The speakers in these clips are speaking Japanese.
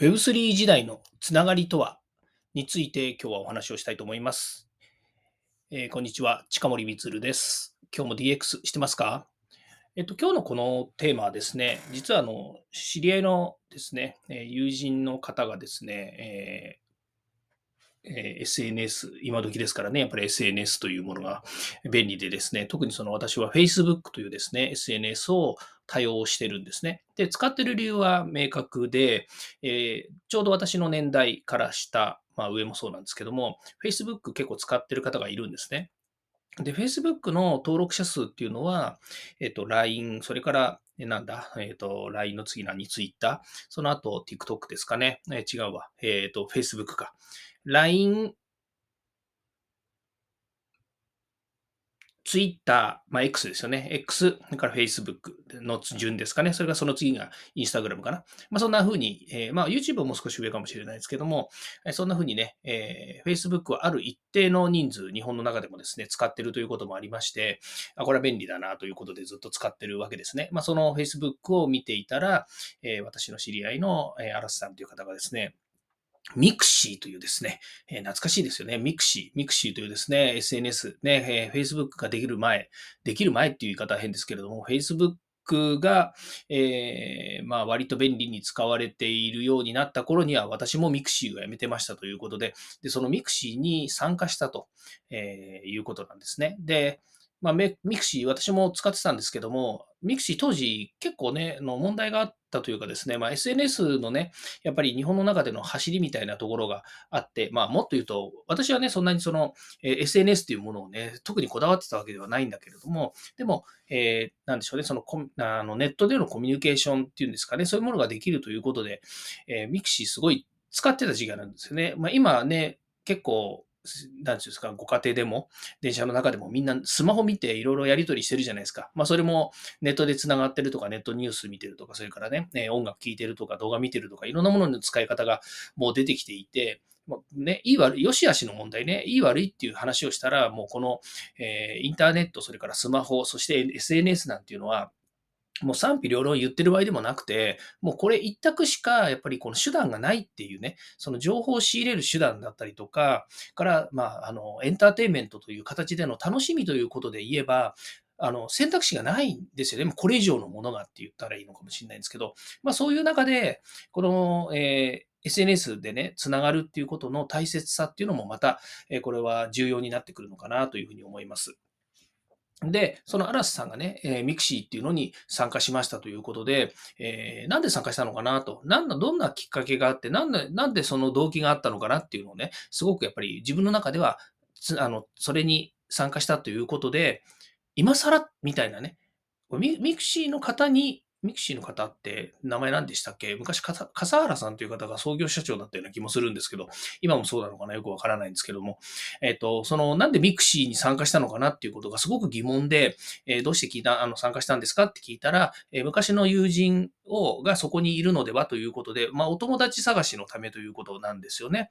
Web3 時代のつながりとはについて今日はお話をしたいと思います。えーこんにちは、近森光です。今日も DX してますか？えっと、今日のこのテーマはですね、実はあの、知り合いのですね、友人の方がですね、えー SNS、今時ですからね、やっぱり SNS というものが便利でですね、特にその私は Facebook というですね、SNS を多用してるんですね。で、使ってる理由は明確で、えーちょうど私の年代から下、まあ上もそうなんですけども、Facebook 結構使ってる方がいるんですね。で、Facebook の登録者数っていうのは、えっと、LINE、それから、えなんだ、えっと、LINE の次何 ?Twitter、その後 TikTok ですかね。え違うわ。えっと、Facebook か。LINE、ツイッター、まあ、X ですよね。X、それから Facebook の順ですかね。それからその次が Instagram かな。まあ、そんな風に、えーまあ、YouTube も少し上かもしれないですけども、えーそんな風にね、えー Facebook はある一定の人数、日本の中でもですね、使ってるということもありまして、あこれは便利だなということでずっと使ってるわけですね。まあ、その Facebook を見ていたら、えー私の知り合いの、えー、アラスさんという方がですね、ミクシーというですね、えー懐かしいですよね。ミクシー、ミクシーというですね、SNS、ね、えー Facebook ができる前、できる前っていう言い方は変ですけれども、Facebook が、えーまあ、割と便利に使われているようになった頃には、私もミクシーをやめてましたということで、でそのミクシーに参加したと、えーいうことなんですね。で、まあ、ミクシー、私も使ってたんですけども、ミクシー当時結構ね、の問題があったというかですね、まあ、SNS のね、やっぱり日本の中での走りみたいなところがあって、まあ、もっと言うと、私はね、そんなにその、えー SNS というものをね、特にこだわってたわけではないんだけれども、でも、えーなんでしょうね、そのコあのネットでのコミュニケーションっていうんですかね、そういうものができるということで、えーミクシーすごい使ってた時期なんですよね。まあ、今ね、結構、なんていうんですか、ご家庭でも、電車の中でもみんなスマホ見ていろいろやり取りしてるじゃないですか。まあそれもネットで繋がってるとか、ネットニュース見てるとか、それからね、音楽聴いてるとか、動画見てるとか、いろんなものの使い方がもう出てきていて、まあね、いい悪い、良し悪しの問題ね、いい悪いっていう話をしたら、もうこの、えーインターネット、それからスマホ、そして SNS なんていうのは、もう賛否両論言ってる場合でもなくて、もうこれ一択しかやっぱりこの手段がないっていうね、その情報を仕入れる手段だったりとか、から、まあ、あの、エンターテインメントという形での楽しみということで言えば、あの、選択肢がないんですよね。もうこれ以上のものがって言ったらいいのかもしれないんですけど、まあそういう中で、この、えー SNS でね、つながるっていうことの大切さっていうのもまた、えーこれは重要になってくるのかなというふうに思います。で、その嵐さんがね、えーミクシーっていうのに参加しましたということで、えーなんで参加したのかなと、なんだ、どんなきっかけがあって、なんで、なんでその動機があったのかなっていうのをね、すごくやっぱり自分の中では、あの、それに参加したということで、今更みたいなね、ミクシーの方に、ミクシーの方って名前何でしたっけ？昔、笠原さんという方が創業社長だったような気もするんですけど、今もそうなのかな？よくわからないんですけども、えっ、と、その、なんでミクシーに参加したのかなっていうことがすごく疑問で、えーどうして聞いた、あの、参加したんですかって聞いたら、えー昔の友人を、がそこにいるのではということで、まあ、お友達探しのためということなんですよね。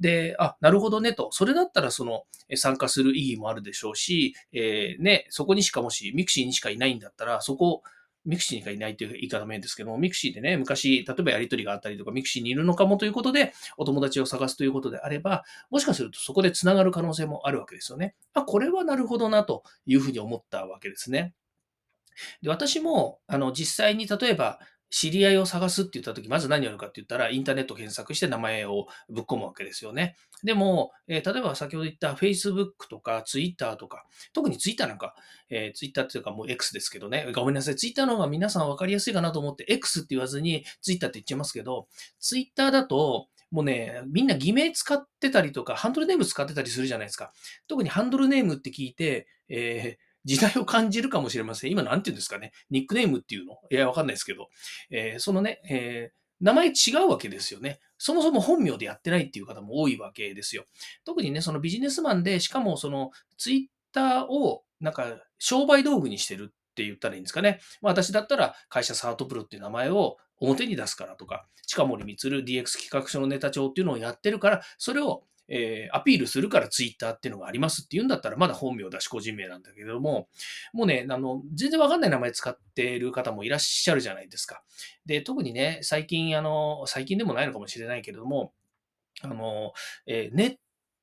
で、あ、なるほどねと。それだったら、その、参加する意義もあるでしょうし、えーね、そこにしかもし、ミクシーにしかいないんだったら、そこ、ミクシーにしかいないという言い方も変ですけども、ミクシーでね、昔、例えばやりとりがあったりとか、ミクシーにいるのかもということで、お友達を探すということであれば、もしかするとそこで繋がる可能性もあるわけですよね。あ、これはなるほどなというふうに思ったわけですね。で、私も、あの、実際に例えば、知り合いを探すって言ったとき、まず何をやるかって言ったら、インターネット検索して名前をぶっ込むわけですよね。でも、えー例えば先ほど言った Facebook とか Twitter とか、特に Twitter なんか、えー Twitter っていうかもう X ですけどね、ごめんなさい。Twitter の方が皆さん分かりやすいかなと思って X って言わずに Twitter って言っちゃいますけど、Twitter だと、もうね、みんな偽名使ってたりとか、ハンドルネーム使ってたりするじゃないですか。特にハンドルネームって聞いて、えー時代を感じるかもしれません。今なんて言うんですかね。ニックネームっていうの？いや、わかんないですけど。えーそのね、えー名前違うわけですよね。そもそも本名でやってないっていう方も多いわけですよ。特にね、そのビジネスマンで、しかもそのツイッターをなんか商売道具にしてるって言ったらいいんですかね。まあ、私だったら会社サートプロっていう名前を表に出すからとか、近森光 DX 企画書のネタ帳っていうのをやってるから、それをえー、アピールするからツイッターっていうのがありますって言うんだったら、まだ本名だし個人名なんだけれども、もうね、あの、全然わかんない名前使っている方もいらっしゃるじゃないですか。で、特にね、最近、あの、最近でもないのかもしれないけれども、あの、えー、ネッ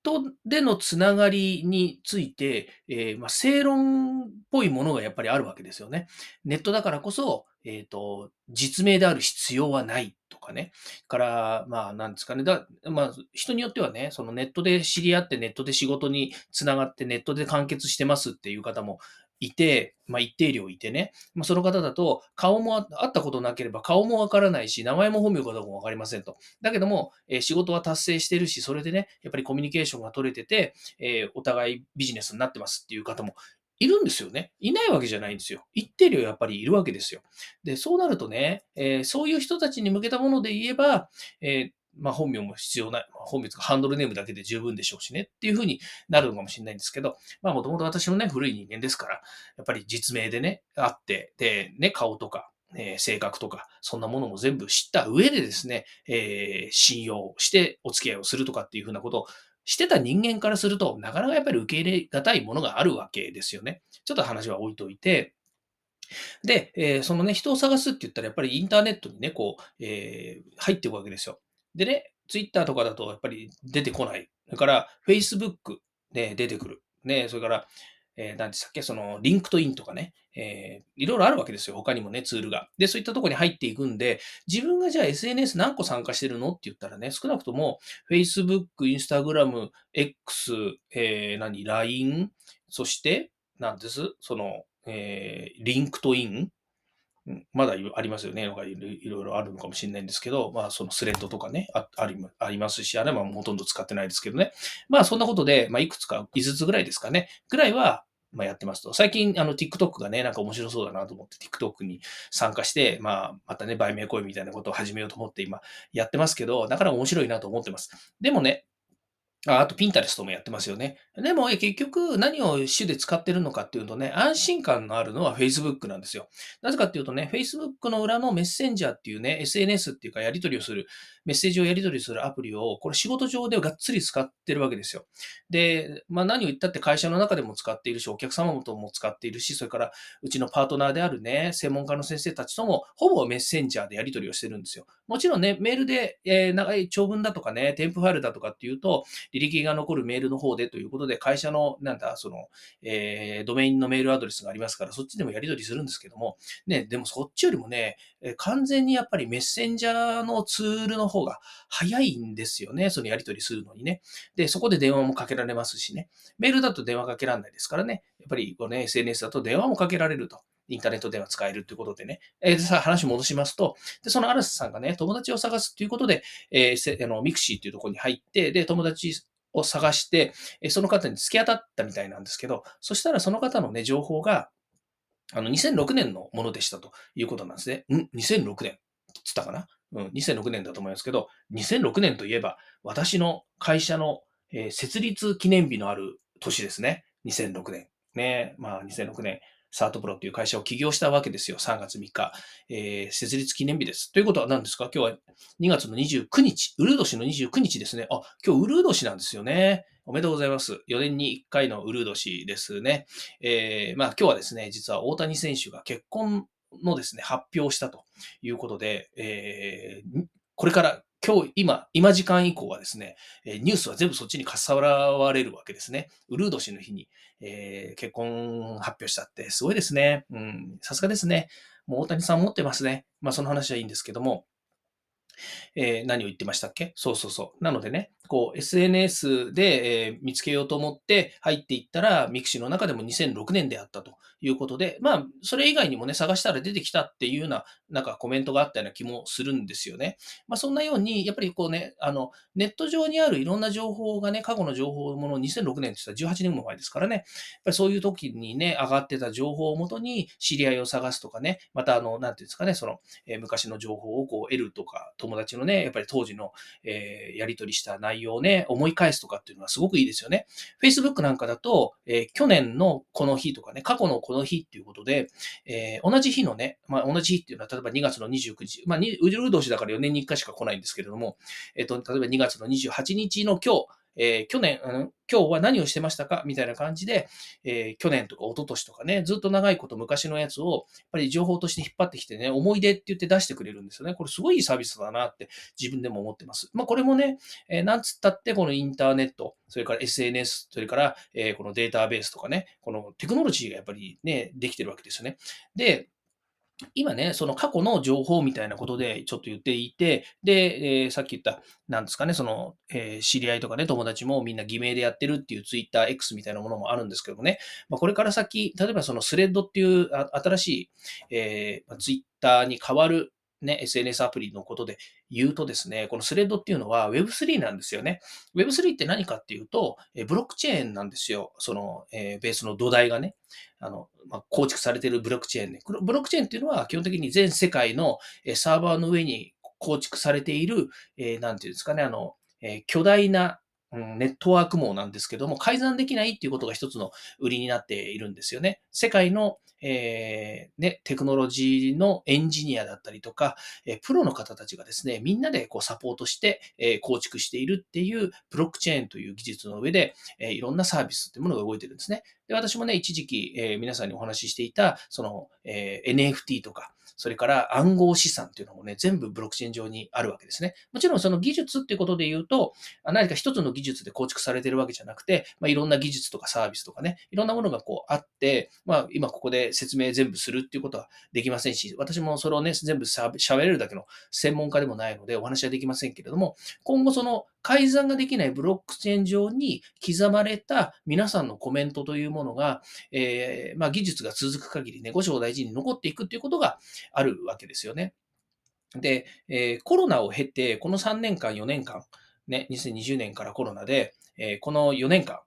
トでのつながりについて、えー、まあ、正論っぽいものがやっぱりあるわけですよね。ネットだからこそ、えっ、ー、と、実名である必要はないとかね。から、まあ、なんですかね。だまあ、人によってはね、そのネットで知り合ってネットで仕事につながってネットで完結してますっていう方もいて、まあ、一定量いてね、まあ、その方だと、顔も会ったことなければ顔もわからないし、名前も本名かどうかもわかりませんと。だけども、えー、仕事は達成してるし、それでね、やっぱりコミュニケーションが取れてて、えー、お互いビジネスになってますっていう方もいるんですよね。いないわけじゃないんですよ。一定量やっぱりいるわけですよ。で、そうなるとね、えー、そういう人たちに向けたもので言えば、えーまあ、本名も必要ない、ま本名とかハンドルネームだけで十分でしょうしねっていうふうになるのかもしれないんですけど、まあもともと私のね、古い人間ですから、やっぱり実名でね、あって、で、ね、顔とか、えー、性格とか、そんなものも全部知った上でですね、えー、信用してお付き合いをするとかっていうふうなことをしてた人間からすると、なかなかやっぱり受け入れがたいものがあるわけですよね。ちょっと話は置いといて、で、えー、そのね、人を探すって言ったら、やっぱりインターネットにね、こう、えー、入っていくわけですよ。でね、ツイッターとかだとやっぱり出てこない。それから、Facebook で出てくる。ね、それから、えー、何でしたっけ、その、リンクトインとかね、えー、いろいろあるわけですよ。他にもね、ツールが。で、そういったとこに入っていくんで、自分がじゃあ SNS 何個参加してるのって言ったらね、少なくとも Facebook、Instagram、X、えー、何、LINE、そして、なんです、その、えー、リンクトイン、まだありますよね。いろいろあるのかもしれないんですけど、まあそのスレッドとかね、あありありますし、あれはほとんど使ってないですけどね。まあそんなことで、まあいくつか、5つぐらいですかね。ぐらいは、まあやってますと。最近、あの TikTok がね、なんか面白そうだなと思って TikTok に参加して、まあまたね、売名行為みたいなことを始めようと思って今やってますけど、だから面白いなと思ってます。でもね、ああと、ピンタレストもやってますよね。でも、結局、何を主で使ってるのかっていうとね、安心感のあるのは Facebook なんですよ。なぜかっていうとね、Facebook の裏のメッセンジャーっていうね、SNS っていうかやり取りをする、メッセージをやり取りするアプリを、これ仕事上でがっつり使ってるわけですよ。で、まあ何を言ったって会社の中でも使っているし、お客様とも使っているし、それからうちのパートナーであるね、専門家の先生たちとも、ほぼメッセンジャーでやり取りをしてるんですよ。もちろんね、メールで、えー、長い長文だとかね、添付ファイルだとかっていうと、履歴が残るメールの方でということで、会社の、なんだ、その、えー、ドメインのメールアドレスがありますから、そっちでもやり取りするんですけども、ね、でもそっちよりもね、完全にやっぱりメッセンジャーのツールの方が早いんですよね。そのやり取りするのにね。で、そこで電話もかけられますしね。メールだと電話かけられないですからね。やっぱりこの、ね、SNS だと電話もかけられると。インターネット電話使えるということでね。えー、さ話戻しますと、で、そのアラスさんがね、友達を探すということで、えー、あのミクシーっていうところに入って、で、友達を探して、その方に突き当たったみたいなんですけど、そしたらその方のね、情報が、あの、2006年のものでしたということなんですね。ん ?2006 年つったかな？うん、2006年だと思いますけど、2006年といえば、私の会社の、えー、設立記念日のある年ですね。2006年。ね。まあ、2006年。サートプロっていう会社を起業したわけですよ。3月3日。えー、設立記念日です。ということは何ですか？今日は2月の29日。ウルー年の29日ですね。あ、今日ウルー年なんですよね。おめでとうございます。4年に1回のウルー年ですね。えー、まあ今日はですね、実は大谷選手が結婚のですね、発表したということで、えー、これから今日、今、今時間以降はですね、ニュースは全部そっちにかっさらわれるわけですね。ウルード氏の日に、えー、結婚発表したってすごいですね。うん、さすがですね。もう大谷さん持ってますね。まあその話はいいんですけども、えー、何を言ってましたっけ？そうそうそう。なのでね、こう SNS で、え、見つけようと思って入っていったら、ミクシーの中でも2006年であったということで、まあ、それ以外にもね、探したら出てきたっていうような、なんかコメントがあったような気もするんですよね。まあ、そんなように、やっぱりこうね、あの、ネット上にあるいろんな情報がね、過去の情報もの2006年って言ったら18年も前ですからね、やっぱりそういう時にね、上がってた情報をもとに知り合いを探すとかね、またあの、なんていうんですかね、その、え、昔の情報をこう得るとか、友達のね、やっぱり当時の、えー、やり取りした内容内容をね、思い返すとかっていうのはすごくいいですよね。Facebook なんかだと、えー、去年のこの日とかね、過去のこの日っていうことで、えー、同じ日のね、まあ、同じ日っていうのは、例えば2月の29日、まあ、ウルー年だから4年に1回しか来ないんですけれども、えっ、と、例えば2月の28日の今日、えー去年、うん今日は何をしてましたか？みたいな感じで、えー去年とか一昨年とかね、ずっと長いこと昔のやつを、やっぱり情報として引っ張ってきてね、思い出って言って出してくれるんですよね。これすごいいいサービスだなって自分でも思ってます。まあこれもね、えーなんつったってこのインターネット、それから SNS、それから、えーこのデータベースとかね、このテクノロジーがやっぱりね、できてるわけですよね。で、今ね、その過去の情報みたいなことでちょっと言っていて、で、えーさっき言った、なんですかね、その、えー知り合いとかね、友達もみんな偽名でやってるっていうツイッター X みたいなものもあるんですけどもね、まあ、これから先、例えばそのスレッドっていう新しい、えーツイッターに変わるね、SNS アプリのことで言うとですね、このスレッドっていうのは Web3 なんですよね。Web3 って何かっていうと、えブロックチェーンなんですよ。その、えーベースの土台がね。あの、まあ、構築されているブロックチェーンね。ブロックチェーンっていうのは基本的に全世界のサーバーの上に構築されている、えーなんていうんですかね、あの、えー巨大なネットワーク網なんですけども、改ざんできないっていうことが一つの売りになっているんですよね。世界の、えーね、テクノロジーのエンジニアだったりとか、えプロの方たちがですね、みんなでこうサポートして、え構築しているっていうブロックチェーンという技術の上で、えいろんなサービスっていうものが動いてるんですね。で、私もね、一時期、え皆さんにお話ししていた、その、え NFT とか、それから暗号資産っていうのもね、全部ブロックチェーン上にあるわけですね。もちろんその技術っていうことで言うと、何か一つの技術で構築されてるわけじゃなくて、まあ、いろんな技術とかサービスとかね、いろんなものがこうあって、まあ、今ここで説明全部するっていうことはできませんし、私もそれをね、全部喋れるだけの専門家でもないのでお話はできませんけれども、今後その改ざんができないブロックチェーン上に刻まれた皆さんのコメントというものが、えーまあ、技術が続く限りね、五章大事に残っていくっていうことがあるわけですよね。で、えーコロナを経て、この3年間、4年間、ね、2020年からコロナで、えーこの4年間、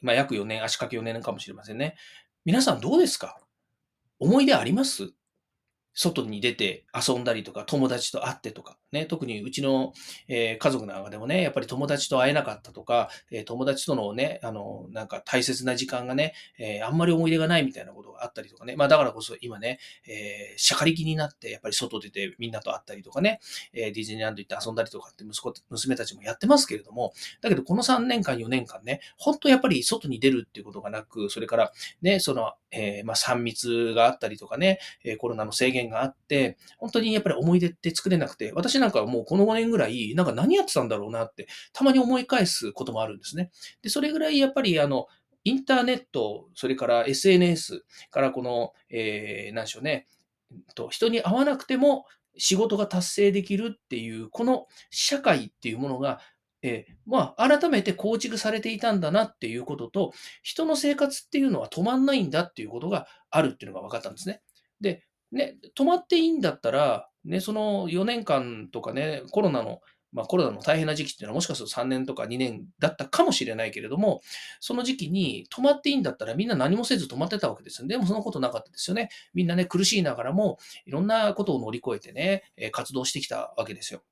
まあ、約4年、足掛け4年かもしれませんね。皆さんどうですか？思い出あります？外に出て遊んだりとか、友達と会ってとか、ね、特にうちの、えー家族なんかでもね、やっぱり友達と会えなかったとか、えー友達とのね、あの、なんか大切な時間がね、えーあんまり思い出がないみたいなことがあったりとかね、まあだからこそ今ね、えー、しゃかり気になって、やっぱり外出てみんなと会ったりとかね、えーディズニーランド行って遊んだりとかって息子、娘たちもやってますけれども、だけどこの3年間、4年間ね、本当やっぱり外に出るっていうことがなく、それからね、その、えーまあ3密があったりとかね、コロナの制限があって、本当にやっぱり思い出って作れなくて、私なんかはもうこの5年ぐらい、なんか何やってたんだろうなって、たまに思い返すこともあるんですね。で、それぐらいやっぱりあの、インターネット、それから SNS からこの、えー、なんでしょうね、と人に会わなくても仕事が達成できるっていう、この社会っていうものが、えーまあ、改めて構築されていたんだなっていうことと、人の生活っていうのは止まんないんだっていうことがあるっていうのが分かったんですね。で、ね、止まっていいんだったら、ね、その4年間とかね、コロナの、まあコロナの大変な時期っていうのはもしかすると3年とか2年だったかもしれないけれども、その時期に止まっていいんだったらみんな何もせず止まってたわけです。でもそのことなかったですよね。みんなね、苦しいながらも、いろんなことを乗り越えてね、活動してきたわけですよ。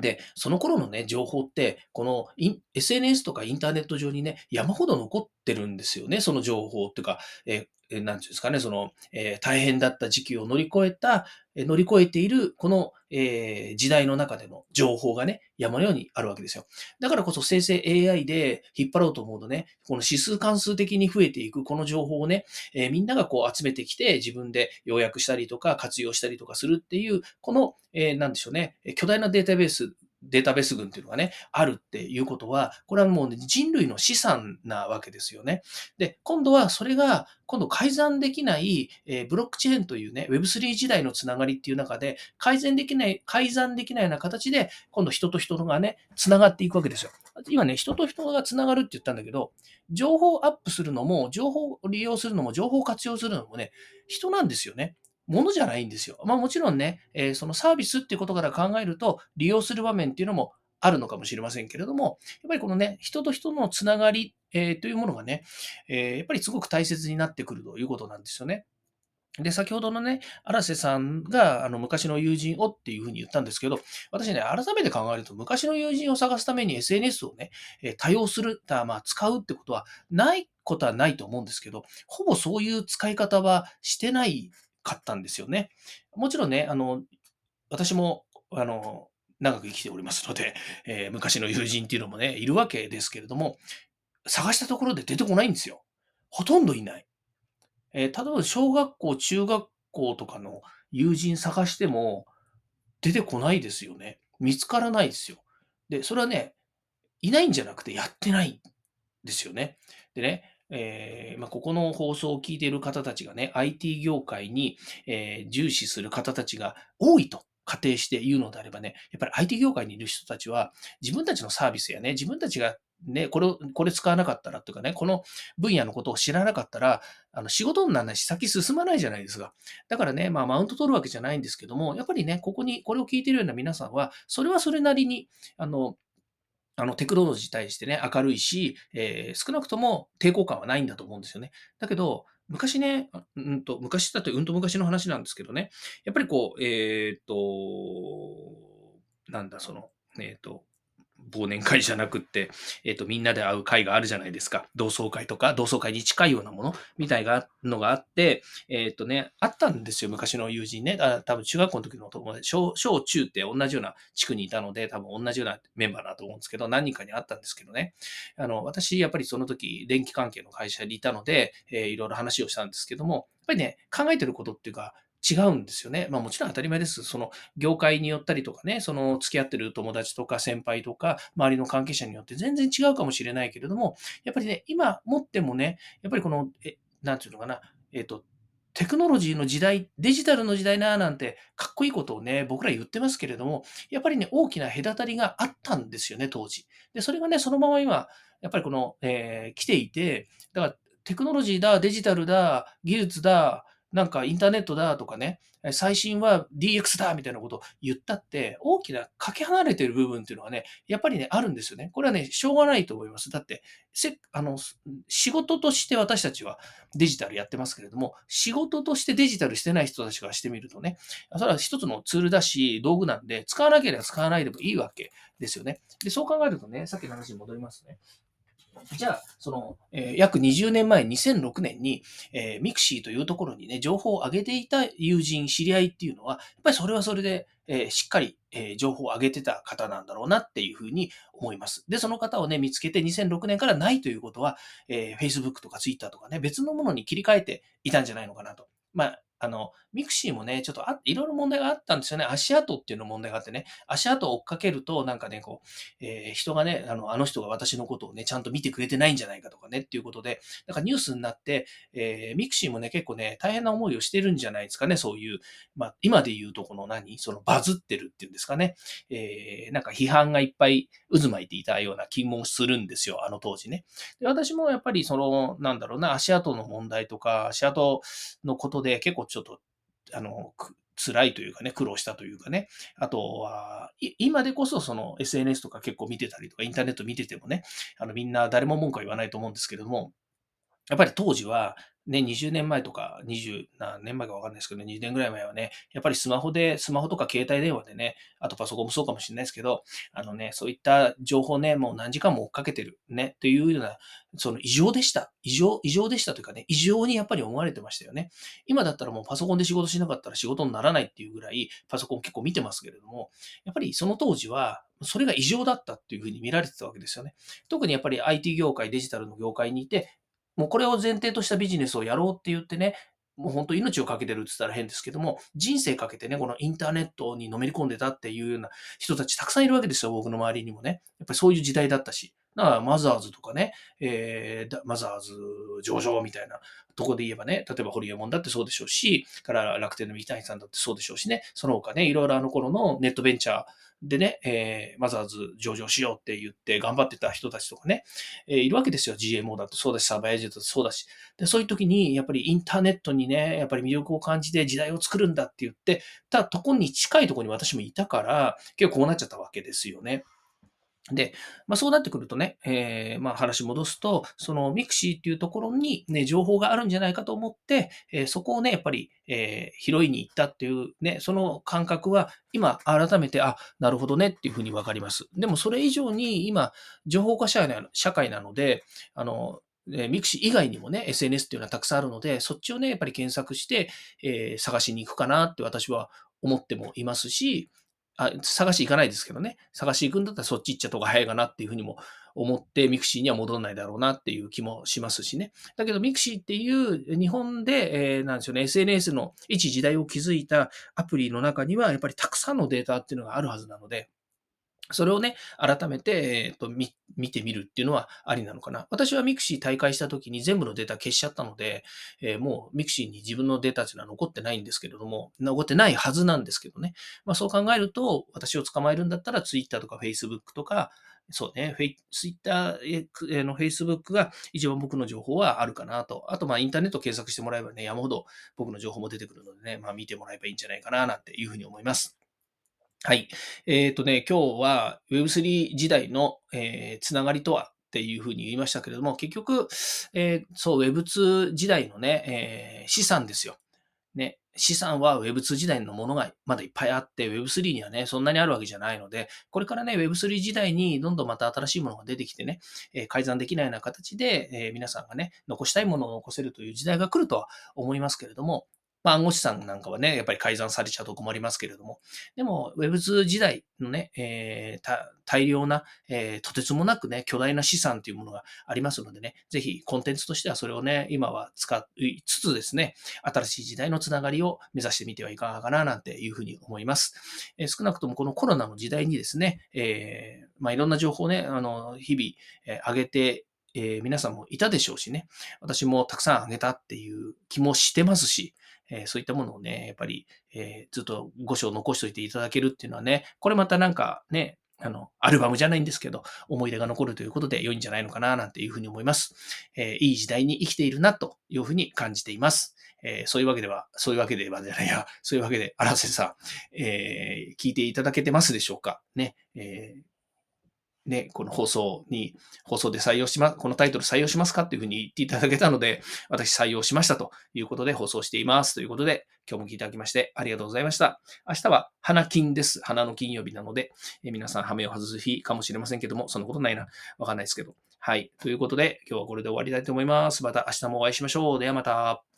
で、その頃のね、情報って、この SNS とかインターネット上にね、山ほど残ってるんですよね、その情報っていうか、ええーなんていうんですかね、その、えー大変だった時期を乗り越えた、え乗り越えている、この、えー時代の中での情報がね、山のようにあるわけですよ。だからこそ生成 AI で引っ張ろうと思うとね、この指数関数的に増えていくこの情報をね、えーみんながこう集めてきて自分で要約したりとか活用したりとかするっていう、この、えーなんでしょうね、巨大なデータベース、データベース群っていうのがね、あるっていうことは、これはもう、ね、人類の資産なわけですよね。で、今度はそれが、今度改ざんできない、えーブロックチェーンというね、Web3 時代のつながりっていう中で、改善できない、改ざんできないような形で、今度人と人がね、つながっていくわけですよ。今ね、人と人がつながるって言ったんだけど、情報アップするのも、情報を利用するのも、情報を活用するのもね、人なんですよね。ものじゃないんですよ。まあもちろんね、えーそのサービスっていうことから考えると、利用する場面っていうのもあるのかもしれませんけれども、やっぱりこのね、人と人のつながり、えーというものがね、えーやっぱりすごく大切になってくるということなんですよね。で、先ほどのね、荒瀬さんが、あの、昔の友人をっていうふうに言ったんですけど、私ね、改めて考えると、昔の友人を探すために SNS をね、え多用する、まあ、使うってことは、ないことはないと思うんですけど、ほぼそういう使い方はしてないかったんですよね。もちろんね、あの、私も、あの、長く生きておりますので、えー、昔の友人っていうのもね、いるわけですけれども、探したところで出てこないんですよ。ほとんどいない。えー、例えば小学校、中学校とかの友人探しても出てこないですよね。見つからないですよ。で、それはね、いないんじゃなくてやってないんですよね。でね、えー、まあ、ここの放送を聞いている方たちがね、IT 業界に、えー、重視する方たちが多いと仮定して言うのであればね、やっぱり IT 業界にいる人たちは、自分たちのサービスやね、自分たちがね、これを、これ使わなかったらというかね、この分野のことを知らなかったら、あの、仕事にならないし、先進まないじゃないですか。だからね、まあ、マウント取るわけじゃないんですけども、やっぱりね、ここに、これを聞いているような皆さんは、それはそれなりに、あの、あの、テクノロジーに対してね、明るいし、えー、少なくとも抵抗感はないんだと思うんですよね。だけど、昔ね、うんと、昔だとうんと昔の話なんですけどね、やっぱりこう、えー、っと、なんだ、その、えー、っと、忘年会じゃなくって、えっ、と、みんなで会う会があるじゃないですか。同窓会とか、同窓会に近いようなものみたいなのがあって、えっ、とね、あったんですよ、昔の友人ね。あ多分中学校の時の友達、小、小中って同じような地区にいたので、多分同じようなメンバーだと思うんですけど、何人かに会ったんですけどね。あの、私、やっぱりその時、電気関係の会社にいたので、えー、いろいろ話をしたんですけども、やっぱりね、考えてることっていうか、違うんですよね。まあもちろん当たり前です。その業界によったりとかね、その付き合ってる友達とか先輩とか周りの関係者によって全然違うかもしれないけれども、やっぱりね、今持ってもね、やっぱりこの、え、なんていうのかな、えっ、と、テクノロジーの時代、デジタルの時代ななんてかっこいいことをね、僕ら言ってますけれども、やっぱりね、大きな隔たりがあったんですよね、当時。で、それがね、そのまま今、やっぱりこの、えー、来ていて、だからテクノロジーだ、デジタルだ、技術だ、なんかインターネットだとかね、最新は DX だみたいなことを言ったって、大きなかけ離れてる部分っていうのはね、やっぱりね、あるんですよね。これはね、しょうがないと思います。だって、せあの仕事として私たちはデジタルやってますけれども、仕事としてデジタルしてない人たちからしてみるとね、それは一つのツールだし、道具なんで、使わなければ使わないでもいいわけですよね。で、そう考えるとね、さっきの話に戻りますね。じゃあ、その、えー、約20年前、2006年に、えー、ミクシーというところにね、情報を上げていた友人、知り合いっていうのは、やっぱりそれはそれで、えー、しっかり、えー、情報を上げてた方なんだろうなっていうふうに思います。で、その方をね、見つけて2006年からないということは、えー、Facebook とか Twitter とかね、別のものに切り替えていたんじゃないのかなと。まあ、あの、ミクシーもね、ちょっとあいろいろ問題があったんですよね。足跡っていうの問題があってね、足跡を追っかけると、なんかね、こう、えー、人がね、あの、あの人が私のことをね、ちゃんと見てくれてないんじゃないかとかね、っていうことで、なんかニュースになって、えー、ミクシーもね、結構ね、大変な思いをしてるんじゃないですかね、そういう、まあ、今で言うとこの何？そのバズってるっていうんですかね。えー、なんか批判がいっぱい渦巻いていたような気もするんですよ、あの当時ね。で私もやっぱりその、なんだろうな、足跡の問題とか、足跡のことで結構ちょっとあの、辛いというかね、苦労したというかね。あとは、今でこそその SNS とか結構見てたりとか、インターネット見ててもね、あのみんな誰も文句は言わないと思うんですけれども、やっぱり当時は、ね、20年前とか、20何年前かわかんないですけど、20年ぐらい前はね、やっぱりスマホで、スマホとか携帯電話でね、あとパソコンもそうかもしれないですけど、あのね、そういった情報ね、もう何時間も追っかけてるね、というような、その異常でした。異常、異常でしたというかね、異常にやっぱり思われてましたよね。今だったらもうパソコンで仕事しなかったら仕事にならないっていうぐらい、パソコン結構見てますけれども、やっぱりその当時は、それが異常だったっていうふうに見られてたわけですよね。特にやっぱり IT 業界、デジタルの業界にいて、もうこれを前提としたビジネスをやろうって言ってね、もう本当命を懸けてるって言ったら変ですけども、人生かけてね、このインターネットにのめり込んでたっていうような人たちたくさんいるわけですよ、僕の周りにもね。やっぱりそういう時代だったし。だからマザーズとかね、えー、マザーズ上場みたいなとこで言えばね、例えばホリエモンだってそうでしょうし、から楽天の三谷さんだってそうでしょうしね、その他ね、いろいろあの頃のネットベンチャー、でね、えー、マザーズ上場しようって言って頑張ってた人たちとかね、えー、いるわけですよ。GMO だとそうだし、サーバーエージェントだとそうだし。で、そういう時に、やっぱりインターネットにね、やっぱり魅力を感じて時代を作るんだって言って、たとこに近いとこに私もいたから、結構こうなっちゃったわけですよね。で、まあ、そうなってくるとね、えー、まあ、話戻すと、そのミクシーっていうところにね、情報があるんじゃないかと思って、えー、そこをね、やっぱり、えー、拾いに行ったっていうね、その感覚は、今改めて、あ、なるほどねっていうふうにわかります。でもそれ以上に今、情報化社会なので、あの、ミクシー以外にもね、SNS っていうのはたくさんあるので、そっちをね、やっぱり検索して、えー、探しに行くかなって私は思ってもいますし、あ、探し行かないですけどね。探し行くんだったらそっち行っちゃった方が早いかなっていうふうにも思って、ミクシーには戻んないだろうなっていう気もしますしね。だけど、ミクシーっていう日本で、えー、なんでしょうね、SNS の一時代を築いたアプリの中には、やっぱりたくさんのデータっていうのがあるはずなので、それをね、改めて、えっと、見、見てみるっていうのはありなのかな。私はミクシー退会した時に全部のデータ消しちゃったので、えー、もうミクシーに自分のデータっていうのは残ってないんですけれども、残ってないはずなんですけどね。まあそう考えると、私を捕まえるんだったら Twitter とか Facebook とか、そうね、フェイ、ツイッターの Facebook が一番僕の情報はあるかなと。あと、まあ、インターネット検索してもらえばね、山ほど僕の情報も出てくるのでね、まあ、見てもらえばいいんじゃないかな、なんていうふうに思います。はい。えっ、ー、とね、今日は Web3 時代の、えー、つながりとはっていうふうに言いましたけれども、結局、えー、そう、Web2 時代のね、えー、資産ですよ。ね、資産は Web2 時代のものがまだいっぱいあって、Web3 にはね、そんなにあるわけじゃないので、これからね、Web3 時代にどんどんまた新しいものが出てきてね、え改ざんできないような形で、え皆さんがね、残したいものを残せるという時代が来るとは思いますけれども、まあ、暗号資産なんかはね、やっぱり改ざんされちゃうと困りますけれども、でも Web2 時代のね、えー、大量な、えー、とてつもなくね、巨大な資産というものがありますのでね、ぜひコンテンツとしてはそれをね、今は使いつつですね、新しい時代のつながりを目指してみてはいかがかななんていうふうに思います。えー、少なくともこのコロナの時代にですね、えー、まあ、いろんな情報をね、あの、日々、えー、上げてえー、皆さんもいたでしょうしね、私もたくさんあげたっていう気もしてますし、えー、そういったものをね、やっぱり、えー、ずっと5章残しておいていただけるっていうのはね、これまたなんかね、あの、アルバムじゃないんですけど、思い出が残るということで良いんじゃないのかな、なんていうふうに思います。えー、いい時代に生きているな、というふうに感じています。えー、そういうわけでは、そういうわけではじゃないや、そういうわけで、荒瀬さん、えー、聞いていただけてますでしょうか？ね、えーね、この放送に、放送で採用します、このタイトル採用しますかっていうふうに言っていただけたので、私採用しましたということで放送しています。ということで、今日も聞いていただきましてありがとうございました。明日は花金です。花の金曜日なので、え皆さん羽目を外す日かもしれませんけども、そんなことないな。わかんないですけど。はい。ということで、今日はこれで終わりたいと思います。また明日もお会いしましょう。ではまた。